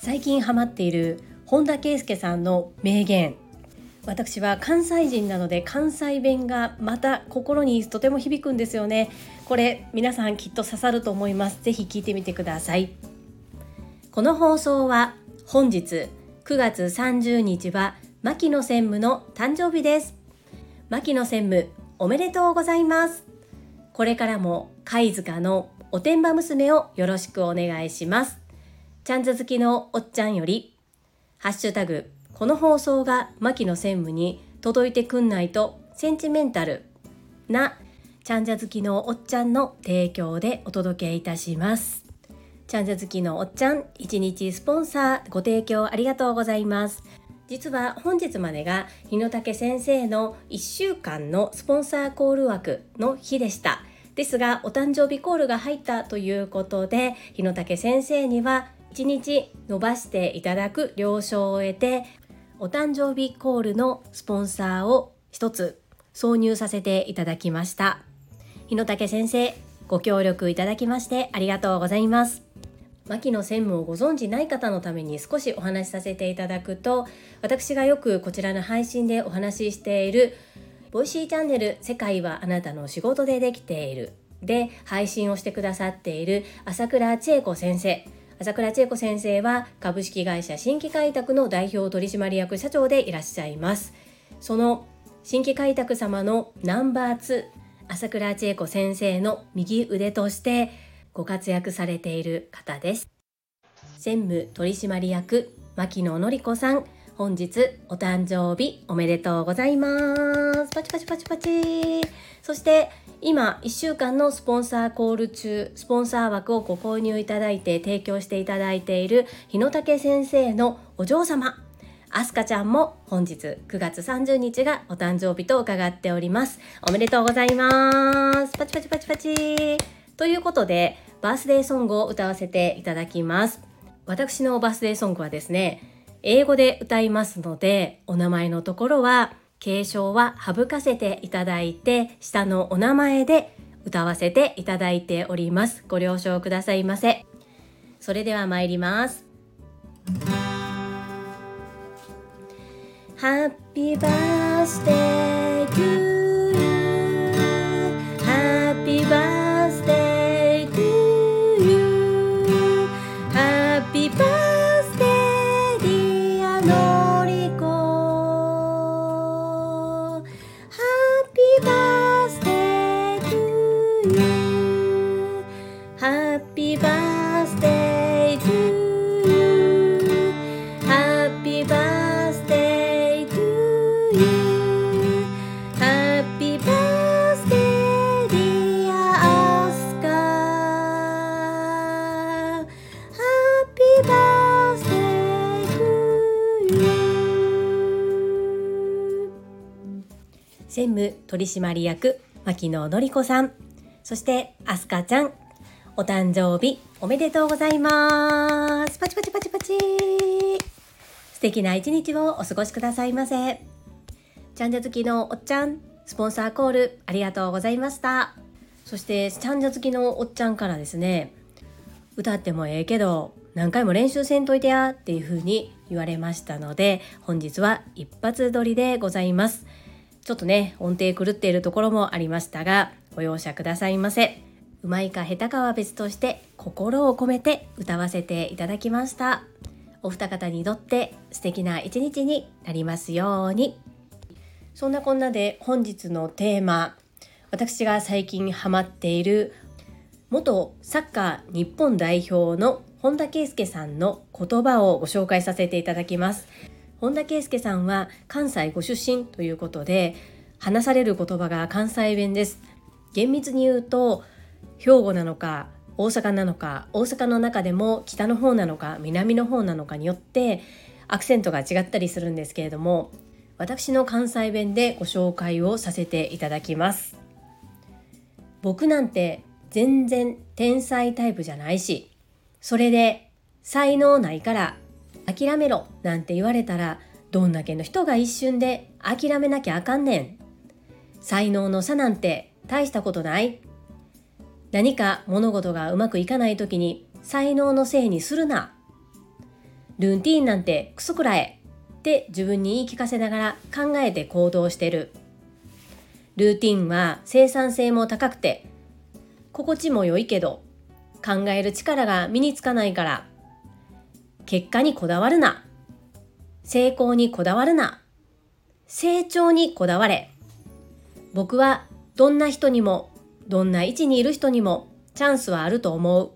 最近ハマっている本田圭佑さんの名言。私は関西人なので関西弁がまた心にとても響くんですよね。これ皆さんきっと刺さると思います。ぜひ聞いてみてください。この放送は本日9月30日は牧野専務の誕生日です。牧野専務おめでとうございます。これからも貝塚のおてんば娘をよろしくお願いします。ちゃんず好きのおっちゃんよりハッシュタグこの放送が牧野専務に届いてくんないとセンチメンタルなちゃんじゃ好きのおっちゃんの提供でお届けいたします。ちゃんじゃ好きのおっちゃん一日スポンサーご提供ありがとうございます。実は本日までが日野武先生の1週間のスポンサーコール枠の日でした。ですがお誕生日コールが入ったということで日野武先生には1日伸ばしていただく了承を得てお誕生日コールのスポンサーを一つ挿入させていただきました。日野武先生ご協力いただきましてありがとうございます。牧野専務をご存知ない方のために少しお話しさせていただくと私がよくこちらの配信でお話ししているVoicy チャンネル世界はあなたの仕事でできている。で配信をしてくださっている朝倉千恵子先生。朝倉千恵子先生は株式会社新規開拓の代表取締役社長でいらっしゃいます。その新規開拓様のナンバー2朝倉千恵子先生の右腕としてご活躍されている方です。専務取締役牧野のり子さん。本日お誕生日おめでとうございます。パチパチパチパチ。そして今1週間のスポンサーコール中スポンサー枠をご購入いただいて提供していただいている日野武先生のお嬢様アスカちゃんも本日9月30日がお誕生日と伺っております。おめでとうございます。パチパチパチパチ。ということでバースデーソングを歌わせていただきます。私のバースデーソングはですね英語で歌いますのでお名前のところは継承は省かせていただいて下のお名前で歌わせていただいております。ご了承くださいませ。それでは参ります。Happy birthday to you. Happy birthday. 専務取締役牧野のり子さん。そしてアスカちゃん。お誕生日おめでとうございます。パチパチパチパチ。素敵な一日をお過ごしくださいませ。チャンジャ好きのおっちゃんスポンサーコールありがとうございました。そしてチャンジャ好きのおっちゃんからですね歌ってもええけど何回も練習せんといてやっていう風に言われましたので本日は一発撮りでございます。ちょっとね音程狂っているところもありましたがご容赦くださいませ。うまいか下手かは別として心を込めて歌わせていただきました。お二方にとって素敵な一日になりますように。そんなこんなで本日のテーマ私が最近ハマっている元サッカー日本代表の本田圭佑さんの言葉をご紹介させていただきます。本田圭佑さんは関西ご出身ということで話される言葉が関西弁です。厳密に言うと兵庫なのか大阪なのか大阪の中でも北の方なのか南の方なのかによってアクセントが違ったりするんですけれども私の関西弁でご紹介をさせていただきます。僕なんて全然天才タイプじゃないしそれで才能ないから諦めろなんて言われたらどんだけの人が一瞬で諦めなきゃあかんねん。才能の差なんて大したことない。何か物事がうまくいかない時に才能のせいにするな。ルーティーンなんてクソくらえって自分に言い聞かせながら考えて行動してる。ルーティンは生産性も高くて心地も良いけど考える力が身につかないから結果にこだわるな。成功にこだわるな。成長にこだわれ。僕はどんな人にもどんな位置にいる人にもチャンスはあると思う。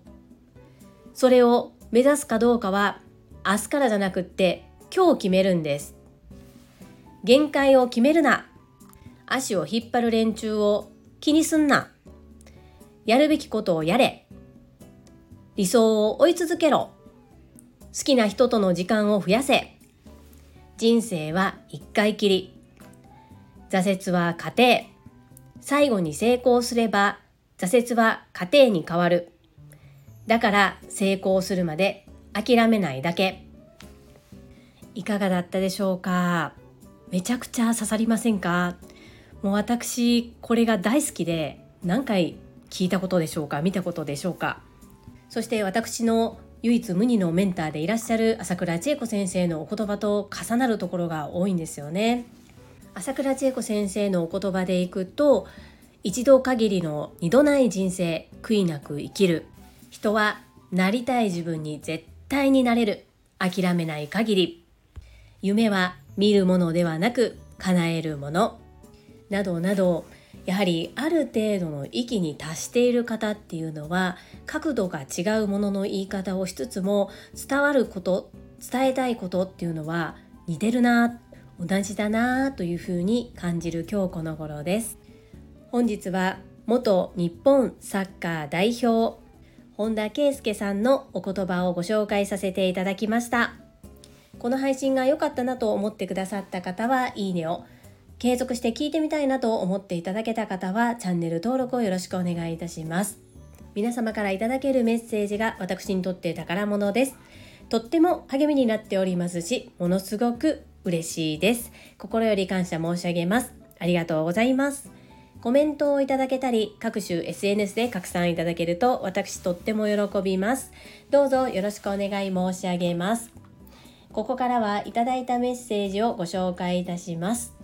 それを目指すかどうかは明日からじゃなくって今日決めるんです。限界を決めるな。足を引っ張る連中を気にすんな。やるべきことをやれ。理想を追い続けろ。好きな人との時間を増やせ。人生は一回きり。挫折は過程最後に成功すれば挫折は過程に変わる。だから成功するまで諦めないだけ。いかがだったでしょうか？めちゃくちゃ刺さりませんか？もう私これが大好きで何回聞いたことでしょうか？見たことでしょうか？そして私の唯一無二のメンターでいらっしゃる朝倉千恵子先生のお言葉と重なるところが多いんですよね。朝倉千恵子先生のお言葉でいくと一度限りの二度ない人生悔いなく生きる。人はなりたい自分に絶対になれる。諦めない限り。夢は見るものではなく叶えるもの。などなどやはりある程度の域に達している方っていうのは角度が違うものの言い方をしつつも伝わること伝えたいことっていうのは似てるな同じだなというふうに感じる今日この頃です。本日は元日本サッカー代表本田圭佑さんのお言葉をご紹介させていただきました。この配信が良かったなと思ってくださった方はいいねを継続して聞いてみたいなと思っていただけた方はチャンネル登録をよろしくお願いいたします。皆様からいただけるメッセージが私にとって宝物です。とっても励みになっておりますしものすごく嬉しいです。心より感謝申し上げます。ありがとうございます。コメントをいただけたり各種 SNS で拡散いただけると私とっても喜びます。どうぞよろしくお願い申し上げます。ここからはいただいたメッセージをご紹介いたします。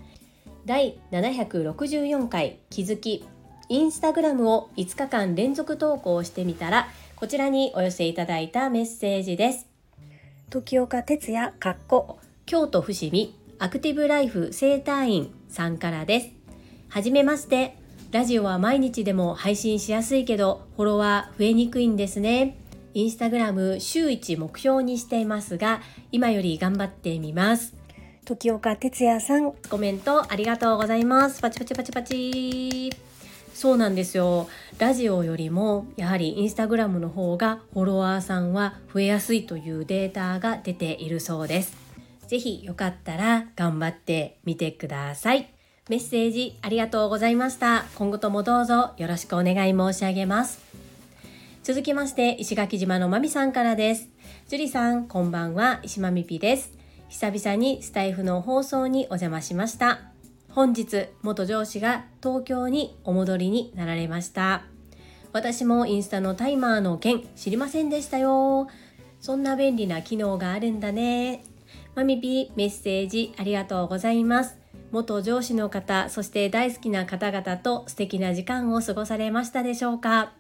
第764回気づき。インスタグラムを5日間連続投稿してみたらこちらにお寄せいただいたメッセージです。時岡哲也かっこ。京都伏見アクティブライフ生態院さんからです。はじめまして。ラジオは毎日でも配信しやすいけどフォロワー増えにくいんですね。インスタグラム週1目標にしていますが今より頑張ってみます時岡哲也さん。コメントありがとうございます。パチパチパチパチ。そうなんですよ。ラジオよりもやはりインスタグラムの方がフォロワーさんは増えやすいというデータが出ているそうです。ぜひよかったら頑張ってみてください。メッセージありがとうございました。今後ともどうぞよろしくお願い申し上げます。続きまして石垣島のまみさんからです。樹里さんこんばんは。石まみぴです。久々にスタイフの放送にお邪魔しました。本日元上司が東京にお戻りになられました。私もインスタのタイマーの件知りませんでしたよ。そんな便利な機能があるんだね。マミピメッセージありがとうございます。元上司の方そして大好きな方々と素敵な時間を過ごされましたでしょうか？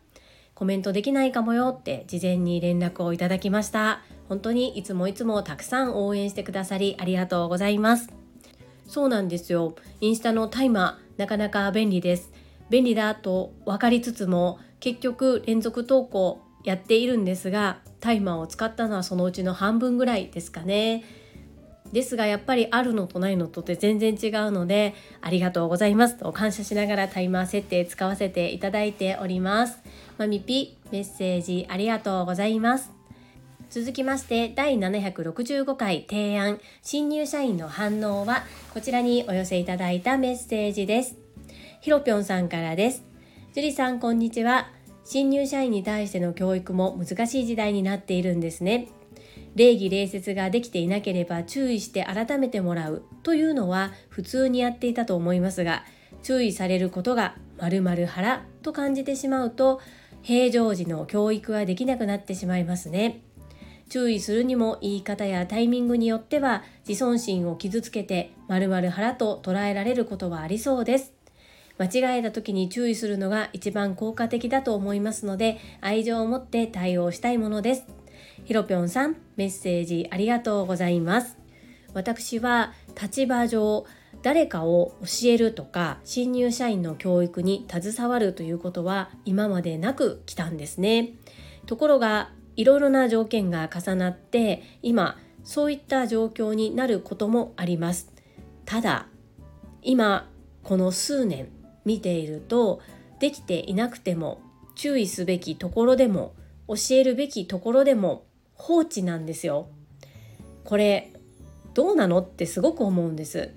コメントできないかもよって事前に連絡をいただきました。本当にいつもいつもたくさん応援してくださりありがとうございます。そうなんですよ。インスタのタイマーなかなか便利です。便利だと分かりつつも結局連続投稿やっているんですがタイマーを使ったのはそのうちの半分ぐらいですかね。ですがやっぱりあるのとないのとって全然違うのでありがとうございます。と感謝しながらタイマー設定使わせていただいております。まみぴメッセージありがとうございます。続きまして第765回提案。新入社員の反応はこちらにお寄せいただいたメッセージです。ひろぴょんさんからです。樹里さんこんにちは。新入社員に対しての教育も難しい時代になっているんですね。礼儀礼節ができていなければ注意して改めてもらう。というのは普通にやっていたと思いますが注意されることがまるまる腹と感じてしまうと平常時の教育はできなくなってしまいますね。注意するにも言い方やタイミングによっては自尊心を傷つけて丸々腹と捉えられることはありそうです。間違えた時に注意するのが一番効果的だと思いますので愛情を持って対応したいものです。ひろぴょんさんメッセージありがとうございます。私は立場上誰かを教えるとか新入社員の教育に携わるということは今までなく来たんですね。ところがいろいろな条件が重なって今そういった状況になることもありますただ今この数年見ているとできていなくても注意すべきところでも教えるべきところでも放置なんですよ。これどうなの？ってすごく思うんです。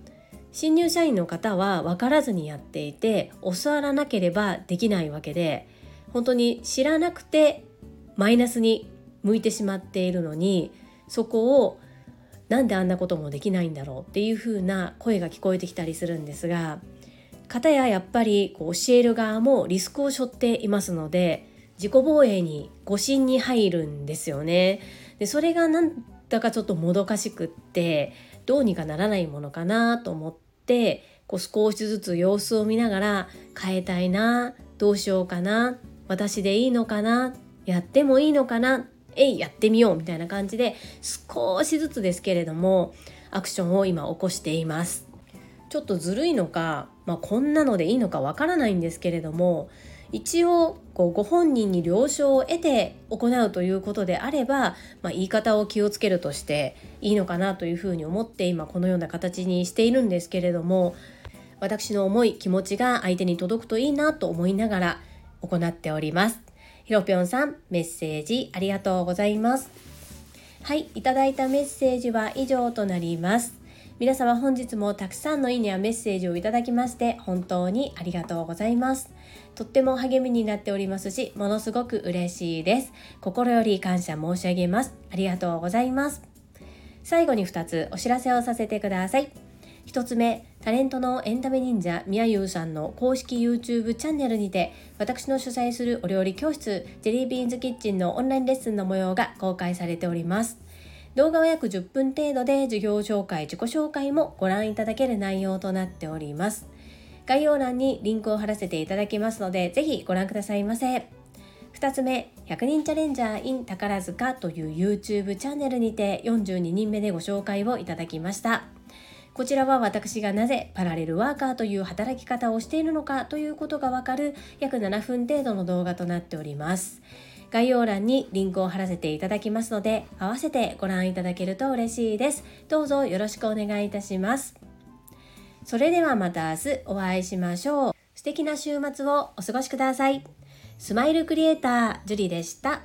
新入社員の方は分からずにやっていて教わらなければできないわけで本当に知らなくてマイナスに向いてしまっているのにそこをなんであんなこともできないんだろうっていう風な声が聞こえてきたりするんですが方ややっぱりこう教える側もリスクを背負っていますので自己防衛に誤信に入るんですよね。でそれがなんだかちょっともどかしくってどうにかならないものかなと思ってこう少しずつ様子を見ながら変えたいなどうしようかな私でいいのかなやってもいいのかな？えいやってみようみたいな感じで少しずつですけれどもアクションを今起こしています。ちょっとずるいのか、まあ、こんなのでいいのかわからないんですけれども一応こうご本人に了承を得て行うということであれば、まあ、言い方を気をつけるとしていいのかなというふうに思って今このような形にしているんですけれども私の思い気持ちが相手に届くといいなと思いながら行っております。ひろぴょんさんメッセージありがとうございます。はい、いただいたメッセージは以上となります。皆様本日もたくさんのいいねやメッセージをいただきまして本当にありがとうございます。とっても励みになっておりますし、ものすごく嬉しいです。心より感謝申し上げます。ありがとうございます。最後に2つお知らせをさせてください。1つ目、タレントのエンタメ忍者みやゆうさんの公式 YouTube チャンネルにて私の主催するお料理教室ジェリービーンズキッチンのオンラインレッスンの模様が公開されております。動画は約10分程度で授業紹介、自己紹介もご覧いただける内容となっております。概要欄にリンクを貼らせていただきますので、ぜひご覧くださいませ。2つ目、100人チャレンジャー in 宝塚という YouTube チャンネルにて42人目でご紹介をいただきました。こちらは私がなぜパラレルワーカーという働き方をしているのかということがわかる約7分程度の動画となっております。概要欄にリンクを貼らせていただきますので、合わせてご覧いただけると嬉しいです。どうぞよろしくお願いいたします。それではまた明日お会いしましょう。素敵な週末をお過ごしください。スマイルクリエイター、ジュリでした。